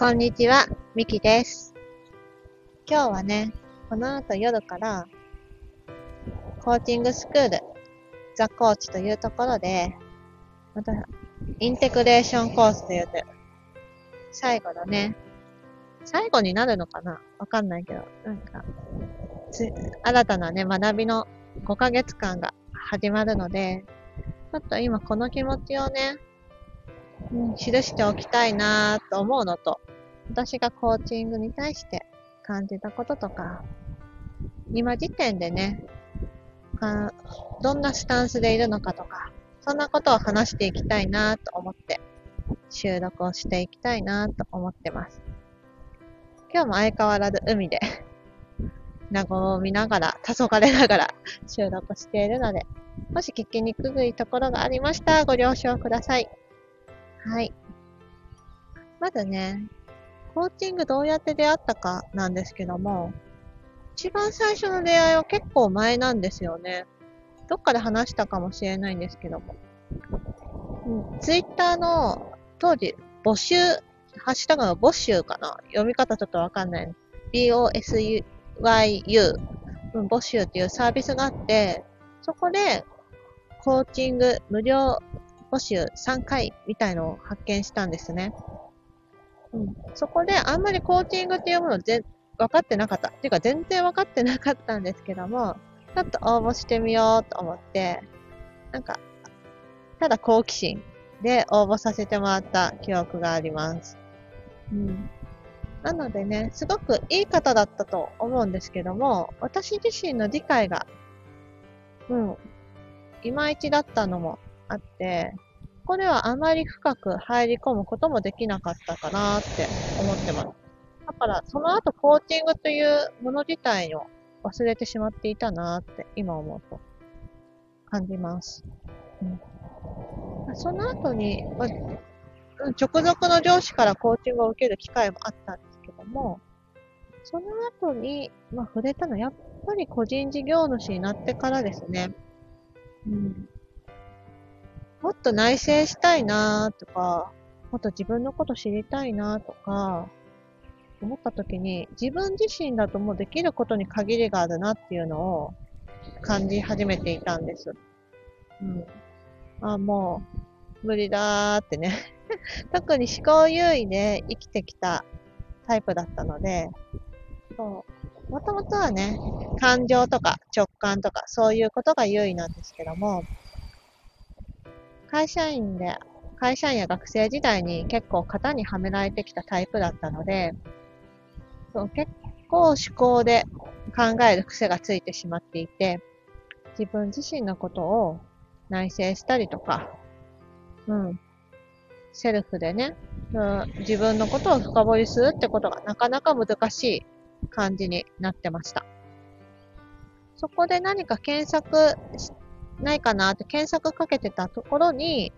こんにちは、みきです。今日はね、この後夜から、コーチングスクール、ザ・コーチというところで、また、インテグレーションコースというて、最後のね、最後になるのかな？わかんないけど、なんか、新たなね、学びの5ヶ月間が始まるので、ちょっと今この気持ちをね、うん、記しておきたいなぁと思うのと、私がコーチングに対して感じたこととか、今時点でね、かどんなスタンスでいるのかとか、そんなことを話していきたいなと思って、収録をしていきたいなと思ってます。今日も相変わらず海で、和みながら、黄昏ながら収録しているので、もし聞きにくいところがありましたらご了承ください。はい。まずね、コーチングどうやって出会ったかなんですけども、一番最初の出会いは結構前なんですよね。どっかで話したかもしれないんですけども。うん、ツイッターの当時募集、ハッシュタグの募集かな？読み方ちょっとわかんない。BOSYU、うん、募集っていうサービスがあって、そこでコーチング無料募集3回みたいのを発見したんですね。うん、そこであんまりコーチングっていうものぜ分かってなかった。っていうか全然分かってなかったんですけども、ちょっと応募してみようと思って、なんか、ただ好奇心で応募させてもらった記憶があります。うん。なのでね、すごくいい方だったと思うんですけども、私自身の理解が、うん、いまいちだったのもあって、ここではあまり深く入り込むこともできなかったかなって思ってます。だから、その後コーチングというもの自体を忘れてしまっていたなって今思うと感じます。うん、その後に、まあ、直属の上司からコーチングを受ける機会もあったんですけども、その後に、ま、触れたのはやっぱり個人事業主になってからですね。うんもっと内省したいなとか、もっと自分のこと知りたいなとか、思った時に、自分自身だともうできることに限りがあるなっていうのを感じ始めていたんです。うん。あ、もう、無理だーってね。特に思考優位で生きてきたタイプだったので、そう。もともとはね、感情とか直感とかそういうことが優位なんですけども、会社員で、会社員や学生時代に結構型にはめられてきたタイプだったので、そう結構思考で考える癖がついてしまっていて、自分自身のことを内省したりとか、うん、セルフでね、うん、自分のことを深掘りするってことがなかなか難しい感じになってました。そこで何か検索しないかなって検索かけてたところに、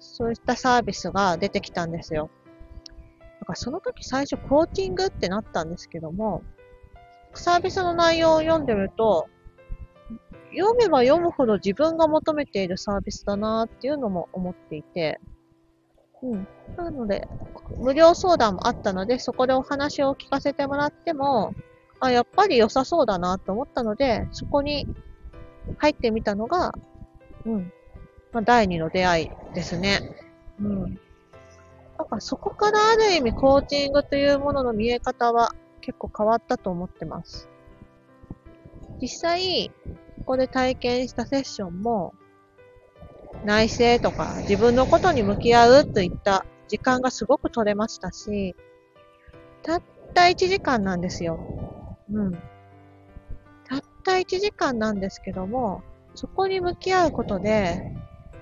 そういったサービスが出てきたんですよ。だからその時最初コーチングってなったんですけども、サービスの内容を読んでると、読めば読むほど自分が求めているサービスだなっていうのも思っていて、うん。なので、無料相談もあったので、そこでお話を聞かせてもらっても、あ、やっぱり良さそうだなと思ったので、そこに入ってみたのが、うん。まあ、第二の出会いですね。うん。だかそこからある意味コーチングというものの見え方は結構変わったと思ってます。実際、ここで体験したセッションも、内省とか自分のことに向き合うといった時間がすごく取れましたし、たった1時間なんですよ。うん。た1時間なんですけども、そこに向き合うことで、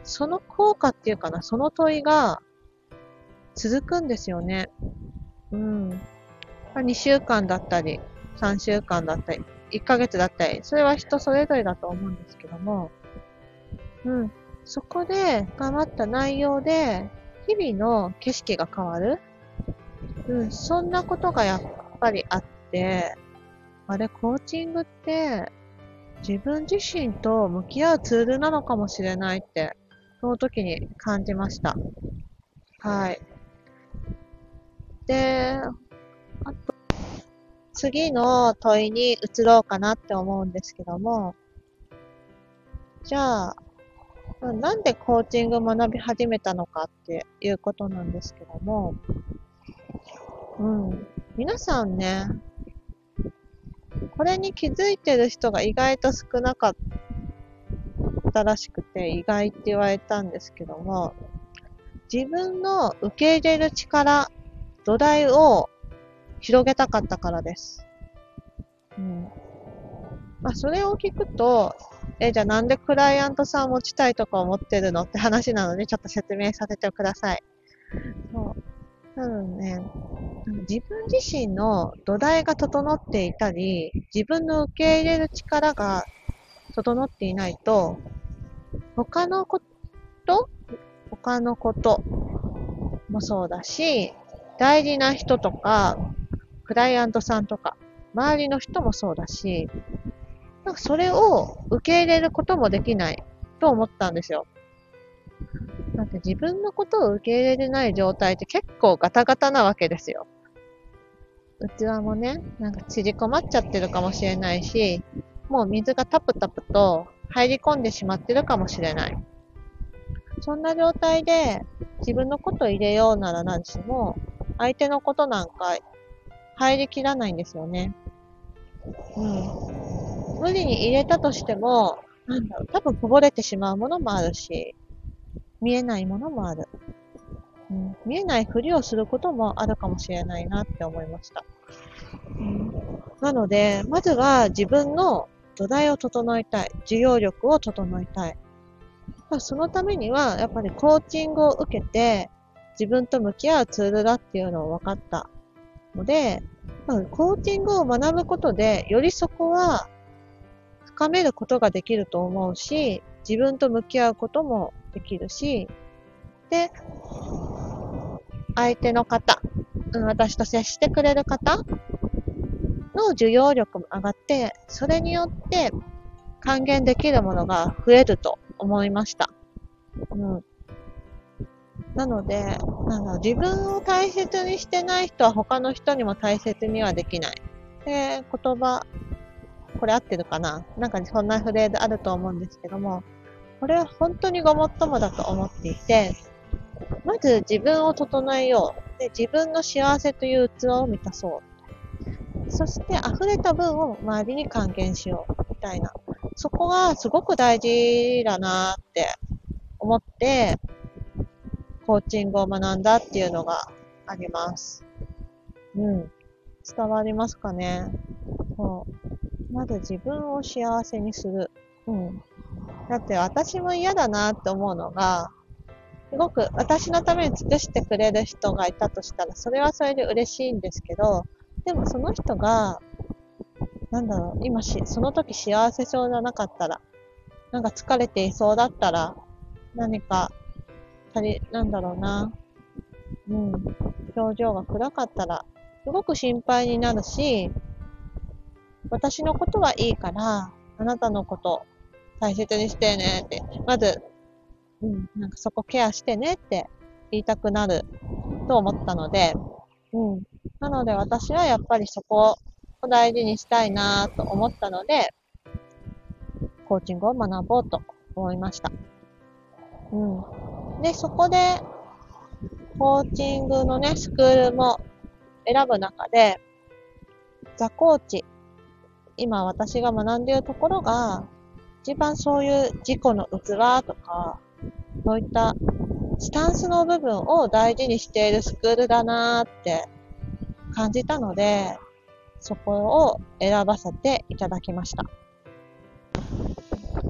その効果っていうかな、その問いが続くんですよね。うん。2週間だったり、3週間だったり、1ヶ月だったり、それは人それぞれだと思うんですけども、うん。そこで頑張った内容で、日々の景色が変わる。うん、そんなことがやっぱりあって、あれ、コーチングって、自分自身と向き合うツールなのかもしれないって、その時に感じました。はい。で、あと、次の問いに移ろうかなって思うんですけども、じゃあ、なんでコーチング学び始めたのかっていうことなんですけども、うん。皆さんね、これに気づいてる人が意外と少なかったらしくて、意外って言われたんですけども、自分の受け入れる力、土台を広げたかったからです。うん。まあ、それを聞くと、え、じゃあなんでクライアントさん持ちたいとか思ってるのって話なので、ちょっと説明させてください。そう。多分ね、自分自身の土台が整っていたり、自分の受け入れる力が整っていないと、他のこと、他のこともそうだし、大事な人とか、クライアントさんとか、周りの人もそうだし、なんかそれを受け入れることもできないと思ったんですよ。だって自分のことを受け入れれない状態って結構ガタガタなわけですよ。器もね、なんか縮こまっちゃってるかもしれないし、もう水がタプタプと入り込んでしまってるかもしれない。そんな状態で自分のこと入れようなら何しも、相手のことなんか入りきらないんですよね。うん。無理に入れたとしても、なんだろう、多分こぼれてしまうものもあるし、見えないものもある。うん、見えないふりをすることもあるかもしれないなって思いました。うん、なので、まずは自分の土台を整えたい。需要力を整えたい。そのためには、やっぱりコーチングを受けて、自分と向き合うツールだっていうのを分かったので、まあ、コーチングを学ぶことで、よりそこは深めることができると思うし、自分と向き合うこともできるし、で、相手の方、私と接してくれる方の需要力も上がって、それによって還元できるものが増えると思いました。うん。なので、なんだ自分を大切にしてない人は他の人にも大切にはできない。で、言葉、これ合ってるかな？なんかそんなフレーズあると思うんですけども、これは本当にごもっともだと思っていて、まず自分を整えよう。で、自分の幸せという器を満たそう。そして溢れた分を周りに還元しよう。みたいな。そこがすごく大事だなって思って、コーチングを学んだっていうのがあります。うん。伝わりますかねそう。まず自分を幸せにする。うん。だって私も嫌だなって思うのが、ごく私のために尽くしてくれる人がいたとしたら、それはそれで嬉しいんですけど、でもその人が、なんだろう、今し、その時幸せそうじゃなかったら、なんか疲れていそうだったら、何か足り、なんだろうな。うん。表情が暗かったら、すごく心配になるし、私のことはいいから、あなたのこと大切にしてねって、まず、うん、なんかそこケアしてねって言いたくなると思ったので、うん。なので私はやっぱりそこを大事にしたいなと思ったので、コーチングを学ぼうと思いました。うん。で、そこで、コーチングのね、スクールも選ぶ中で、ザコーチ、今私が学んでいるところが、一番そういう自己の器とか、そういったスタンスの部分を大事にしているスクールだなーって感じたので、そこを選ばせていただきました。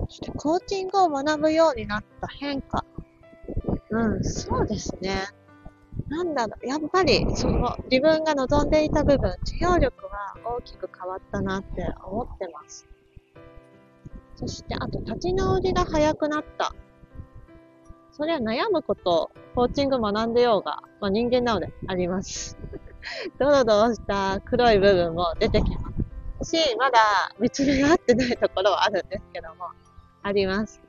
そしてコーチングを学ぶようになった変化うん、そうですね。なんだろう、やっぱり、その、自分が望んでいた部分、需要力は大きく変わったなって思ってます。そして、あと、立ち直りが早くなった。それは悩むこと、コーチング学んでようが、まあ、人間なのであります。ドロドロした黒い部分も出てきますし、まだ見つめ合ってないところはあるんですけども、あります。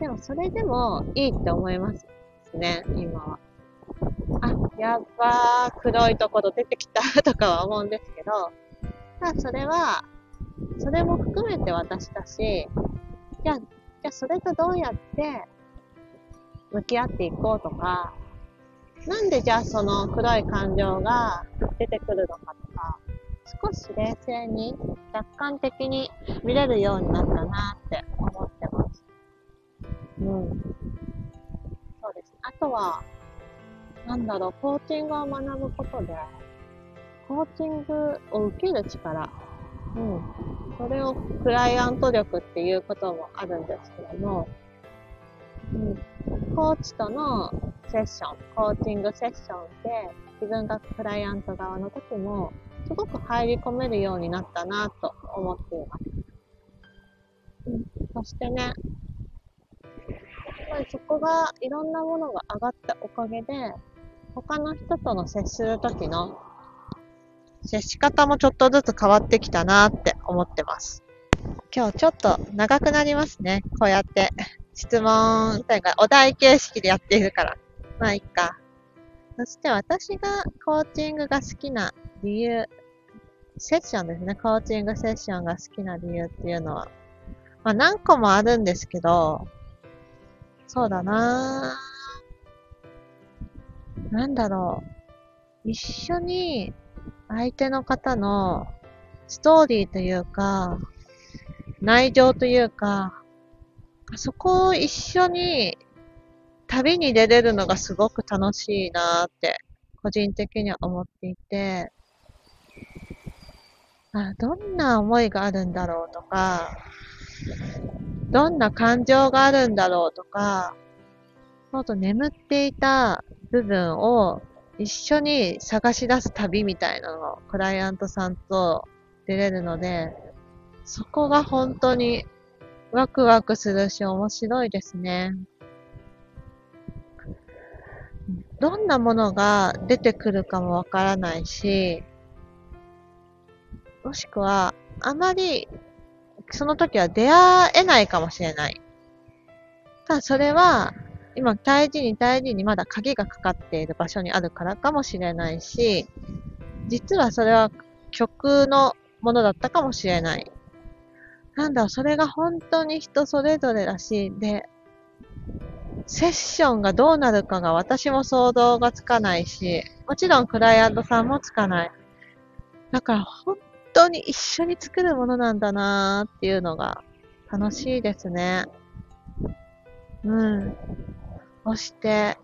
でもそれでもいいって思います。ね、今は。あ、やっばー、黒いところ出てきたとかは思うんですけど、ただそれは、それも含めて私だし、じゃあ、じゃあそれとどうやって向き合っていこうとか、なんでじゃあその黒い感情が出てくるのかとか、少し冷静に客観的に見れるようになったなって思ってます。うん。そうです。あとは、なんだろう、コーチングを学ぶことで、コーチングを受ける力、うん。それをクライアント力っていうこともあるんですけども、うん。コーチとのセッション、コーチングセッションで、自分がクライアント側の時も、すごく入り込めるようになったなと思っています。そしてね、やっぱりそこがいろんなものが上がったおかげで、他の人との接するときの接し方もちょっとずつ変わってきたなって思ってます。今日ちょっと長くなりますね。こうやって質問というかお題形式でやっているから。まあいいか。そして私がコーチングが好きな理由、セッションですね。コーチングセッションが好きな理由っていうのは、まあ何個もあるんですけど、そうだなぁ。なんだろう。一緒に相手の方のストーリーというか、内情というか、そこを一緒に旅に出れるのがすごく楽しいなって、個人的には思っていて、あどんな思いがあるんだろうとか、どんな感情があるんだろうとか、そうと眠っていた部分を一緒に探し出す旅みたいなのをクライアントさんと出れるので、そこが本当にワクワクするし面白いですね。どんなものが出てくるかもわからないし、もしくは、あまり、その時は出会えないかもしれない。ただそれは、今大事に大事にまだ鍵がかかっている場所にあるからかもしれないし、実はそれは曲のものだったかもしれない。なんだ、それが本当に人それぞれだしい、で、セッションがどうなるかが私も想像がつかないし、もちろんクライアントさんもつかない。だから本当に一緒に作るものなんだなーっていうのが楽しいですね。うん。そして、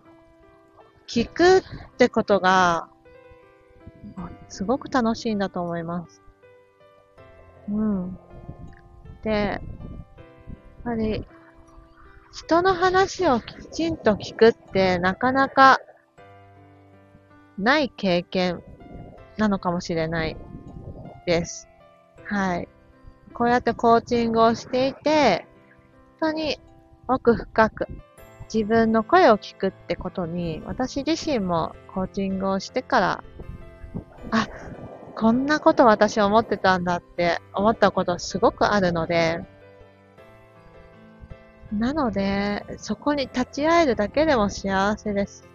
聞くってことが、すごく楽しいんだと思います。うん。で、やっぱり、人の話をきちんと聞くってなかなかない経験なのかもしれないです。はい。こうやってコーチングをしていて、本当に奥深く自分の声を聞くってことに、私自身もコーチングをしてから、あ、こんなこと私思ってたんだって思ったことすごくあるので、なので、そこに立ち会えるだけでも幸せですし、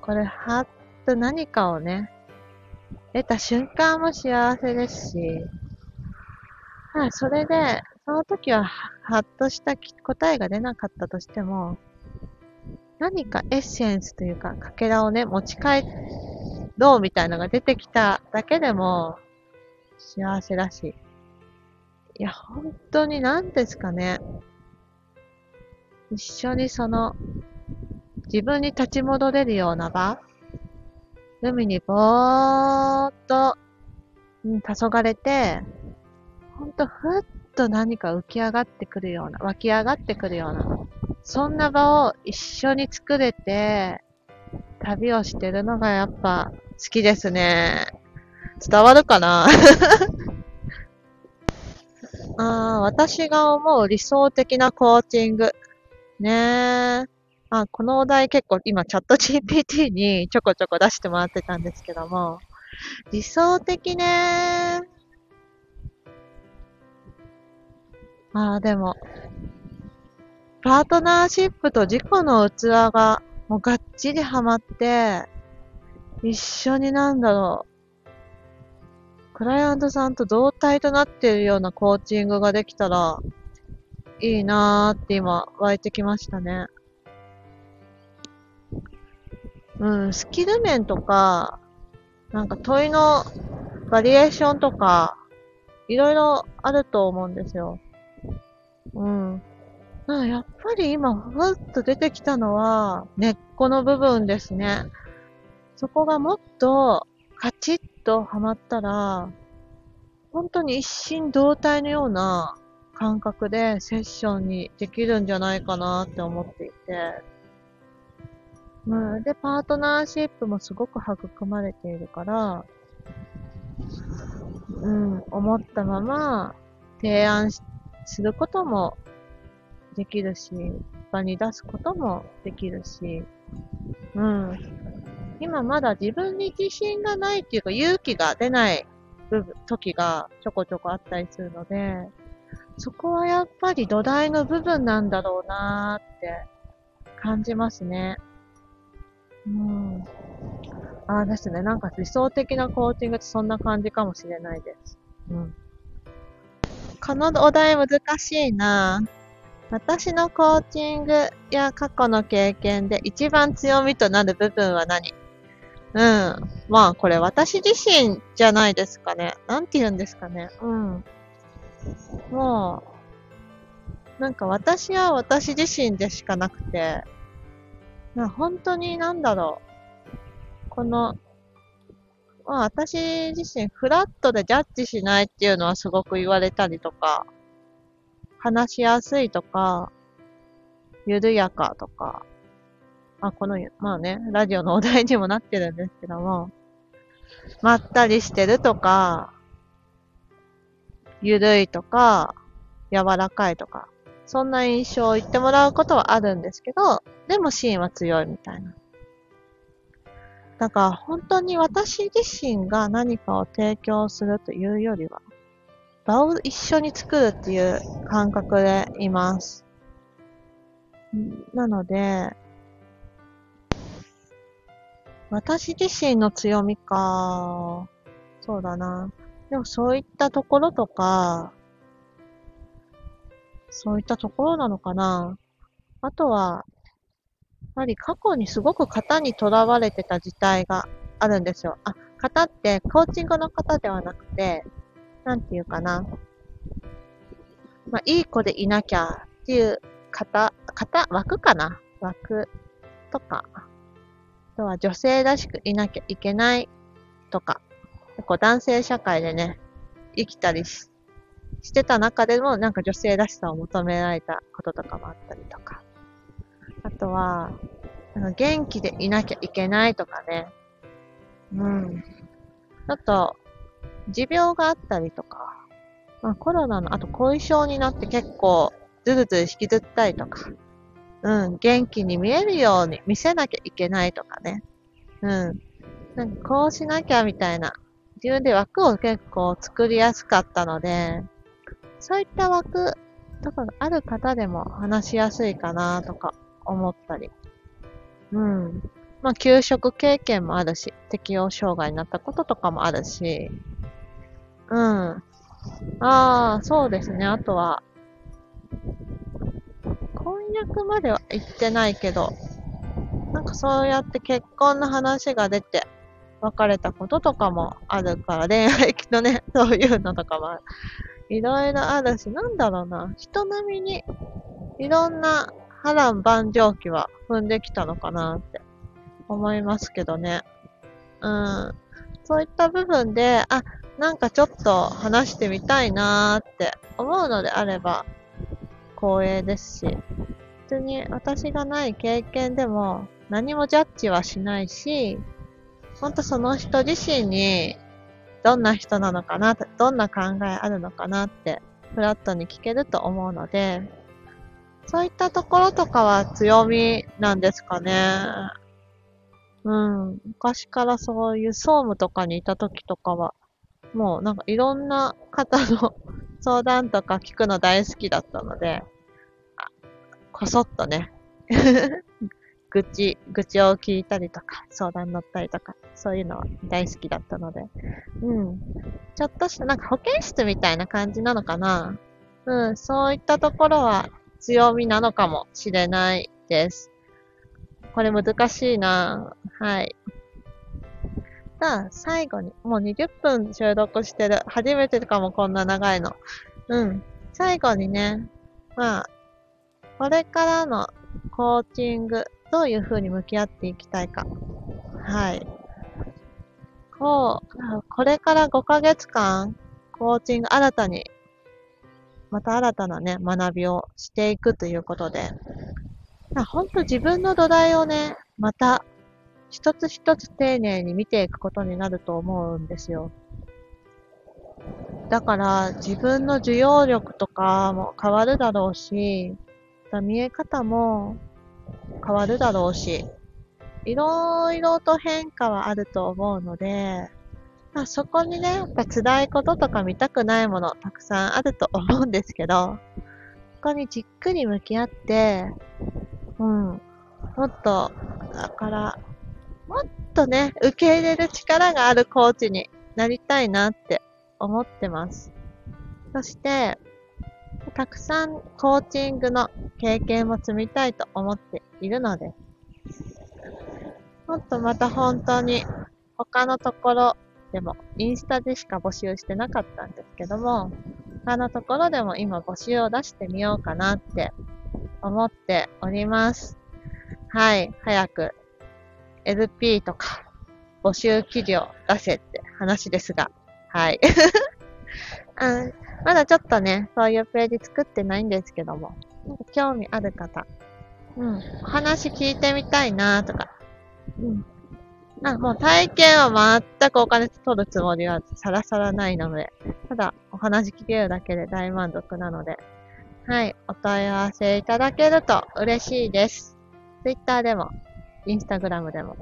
これ、はっと何かをね、得た瞬間も幸せですし、はい、それで、その時ははっとした答えが出なかったとしても、何かエッセンスというか、かけらをね、持ち帰っろうみたいなのが出てきただけでも、幸せだし。いや、本当に何ですかね。一緒にその、自分に立ち戻れるような場海にぼーっと、うん、黄昏れて、ほんとふっと何か浮き上がってくるような、湧き上がってくるような、そんな場を一緒に作れて、旅をしてるのがやっぱ好きですね。伝わるかな？あ私が思う理想的なコーチング。ねえ。あ、このお題結構今チャット GPT にちょこちょこ出してもらってたんですけども、理想的ねああ、でも、パートナーシップと自己の器がもうがっちりハマって、一緒になんだろう、クライアントさんと同体となっているようなコーチングができたら、いいなーって今湧いてきましたね。うん、スキル面とか、なんか問いのバリエーションとか、いろいろあると思うんですよ。うん。やっぱり今、ふわっと出てきたのは、根っこの部分ですね。そこがもっとカチッとはまったら、本当に一心同体のような感覚でセッションにできるんじゃないかなって思っていて。うん、で、パートナーシップもすごく育まれているから、うん、思ったまま提案することもできるし、場に出すこともできるし、うん。今まだ自分に自信がないっていうか勇気が出ない部分、時がちょこちょこあったりするので、そこはやっぱり土台の部分なんだろうなーって感じますね。うん。ああですね。なんか理想的なコーチングってそんな感じかもしれないです。うん。このお題難しいな私のコーチングや過去の経験で一番強みとなる部分は何？うん。まあ、これ私自身じゃないですかね。なんて言うんですかね。うん。もう、なんか私は私自身でしかなくて、な本当になんだろう。この、まあ私自身フラットでジャッジしないっていうのはすごく言われたりとか、話しやすいとか、緩やかとか、まあ、この、まあね、ラジオのお題にもなってるんですけども、まったりしてるとか、ゆるいとか、柔らかいとか、そんな印象を言ってもらうことはあるんですけど、でもシーンは強いみたいな。だから本当に私自身が何かを提供するというよりは、場を一緒に作るっていう感覚でいます。なので、私自身の強みか、そうだな。でもそういったところとか、そういったところなのかな。あとは、やっぱり過去にすごく型にとらわれてた時代があるんですよ。あ、型ってコーチングの方ではなくて、なんていうかな。まあ、いい子でいなきゃっていう型、型、枠かな枠とか。とは女性らしくいなきゃいけないとか。結構男性社会でね、生きたりししてた中でも、なんか女性らしさを求められたこととかもあったりとか。あとは、なんか元気でいなきゃいけないとかね。うん。あと、持病があったりとか、まあ、コロナの、あと後遺症になって結構ずるずる引きずったりとか、うん、元気に見えるように見せなきゃいけないとかね。うん。なんかこうしなきゃみたいな自分で枠を結構作りやすかったので、そういった枠とかがある方でも話しやすいかなとか思ったり。うん。まあ、給食経験もあるし、適応障害になったこととかもあるし、うん。ああ、そうですね。あとは、婚約までは行ってないけど、なんかそうやって結婚の話が出て、別れたこととかもあるから、恋愛のね、そういうのとかもいろいろあるし、なんだろうな、人並みにいろんな波乱万丈期は踏んできたのかなって思いますけどね。うん。そういった部分で、あ、なんかちょっと話してみたいなーって思うのであれば光栄ですし、普通に私がない経験でも何もジャッジはしないし、ほんとその人自身にどんな人なのかな、どんな考えあるのかなってフラットに聞けると思うので、そういったところとかは強みなんですかね。うん。昔からそういう総務とかにいた時とかは、もうなんかいろんな方の相談とか聞くの大好きだったので、こそっとね 愚痴、愚痴を聞いたりとか、相談乗ったりとか、そういうのは大好きだったので。うん。ちょっとした、なんか保健室みたいな感じなのかな。うん、そういったところは強みなのかもしれないです。これ難しいなはい。さあ、最後に、もう20分収録してる。初めてかも、こんな長いの。うん。最後にね、まあ、これからのコーチング、どういう風に向き合っていきたいか。はい。こう、これから5ヶ月間、コーチング新たに、また新たなね、学びをしていくということで、ほんと自分の土台をね、また一つ一つ丁寧に見ていくことになると思うんですよ。だから自分の受容力とかも変わるだろうし、見え方も変わるだろうし、いろいろと変化はあると思うので、まあ、そこにね、やっぱ辛いこととか見たくないものたくさんあると思うんですけど、そこにじっくり向き合って、うん、もっと、だから、もっとね、受け入れる力があるコーチになりたいなって思ってます。そして、たくさんコーチングの経験も積みたいと思っているので、もっとまた本当に他のところでも、インスタでしか募集してなかったんですけども、他のところでも今募集を出してみようかなって思っております。はい、早く LP とか募集記事を出せって話ですが、はい。あまだちょっとね、そういうページ作ってないんですけども、なんか興味ある方、うん、お話聞いてみたいなとか、うん。あ、もう体験は全くお金取るつもりはさらさらないので、ただお話聞けるだけで大満足なので、はい、お問い合わせいただけると嬉しいです。Twitter でも、Instagram でも、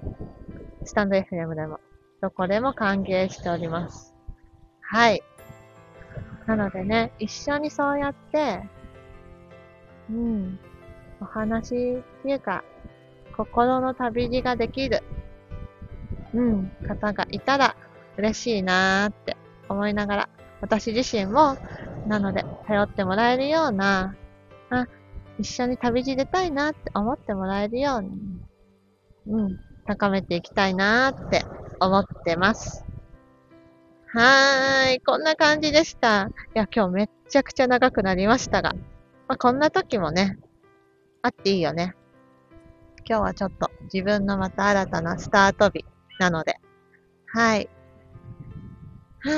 スタンド FM でも、どこでも歓迎しております。はい。なのでね、一緒にそうやって、うん、お話っていうか、心の旅路ができる、うん、方がいたら嬉しいなーって思いながら、私自身も、なので、頼ってもらえるような、あ、一緒に旅路出たいなって思ってもらえるように、うん、高めていきたいなーって思ってます。はーい。こんな感じでした。いや、今日めっちゃくちゃ長くなりましたが。まあ、こんな時もね、あっていいよね。今日はちょっと自分のまた新たなスタート日なので。はい。は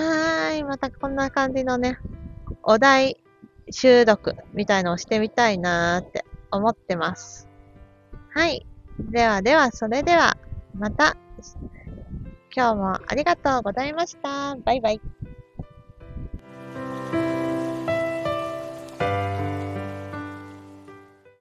ーい。またこんな感じのね、お題収録みたいのをしてみたいなーって思ってます。はい。ではでは、それでは、また今日もありがとうございました。バイバイ。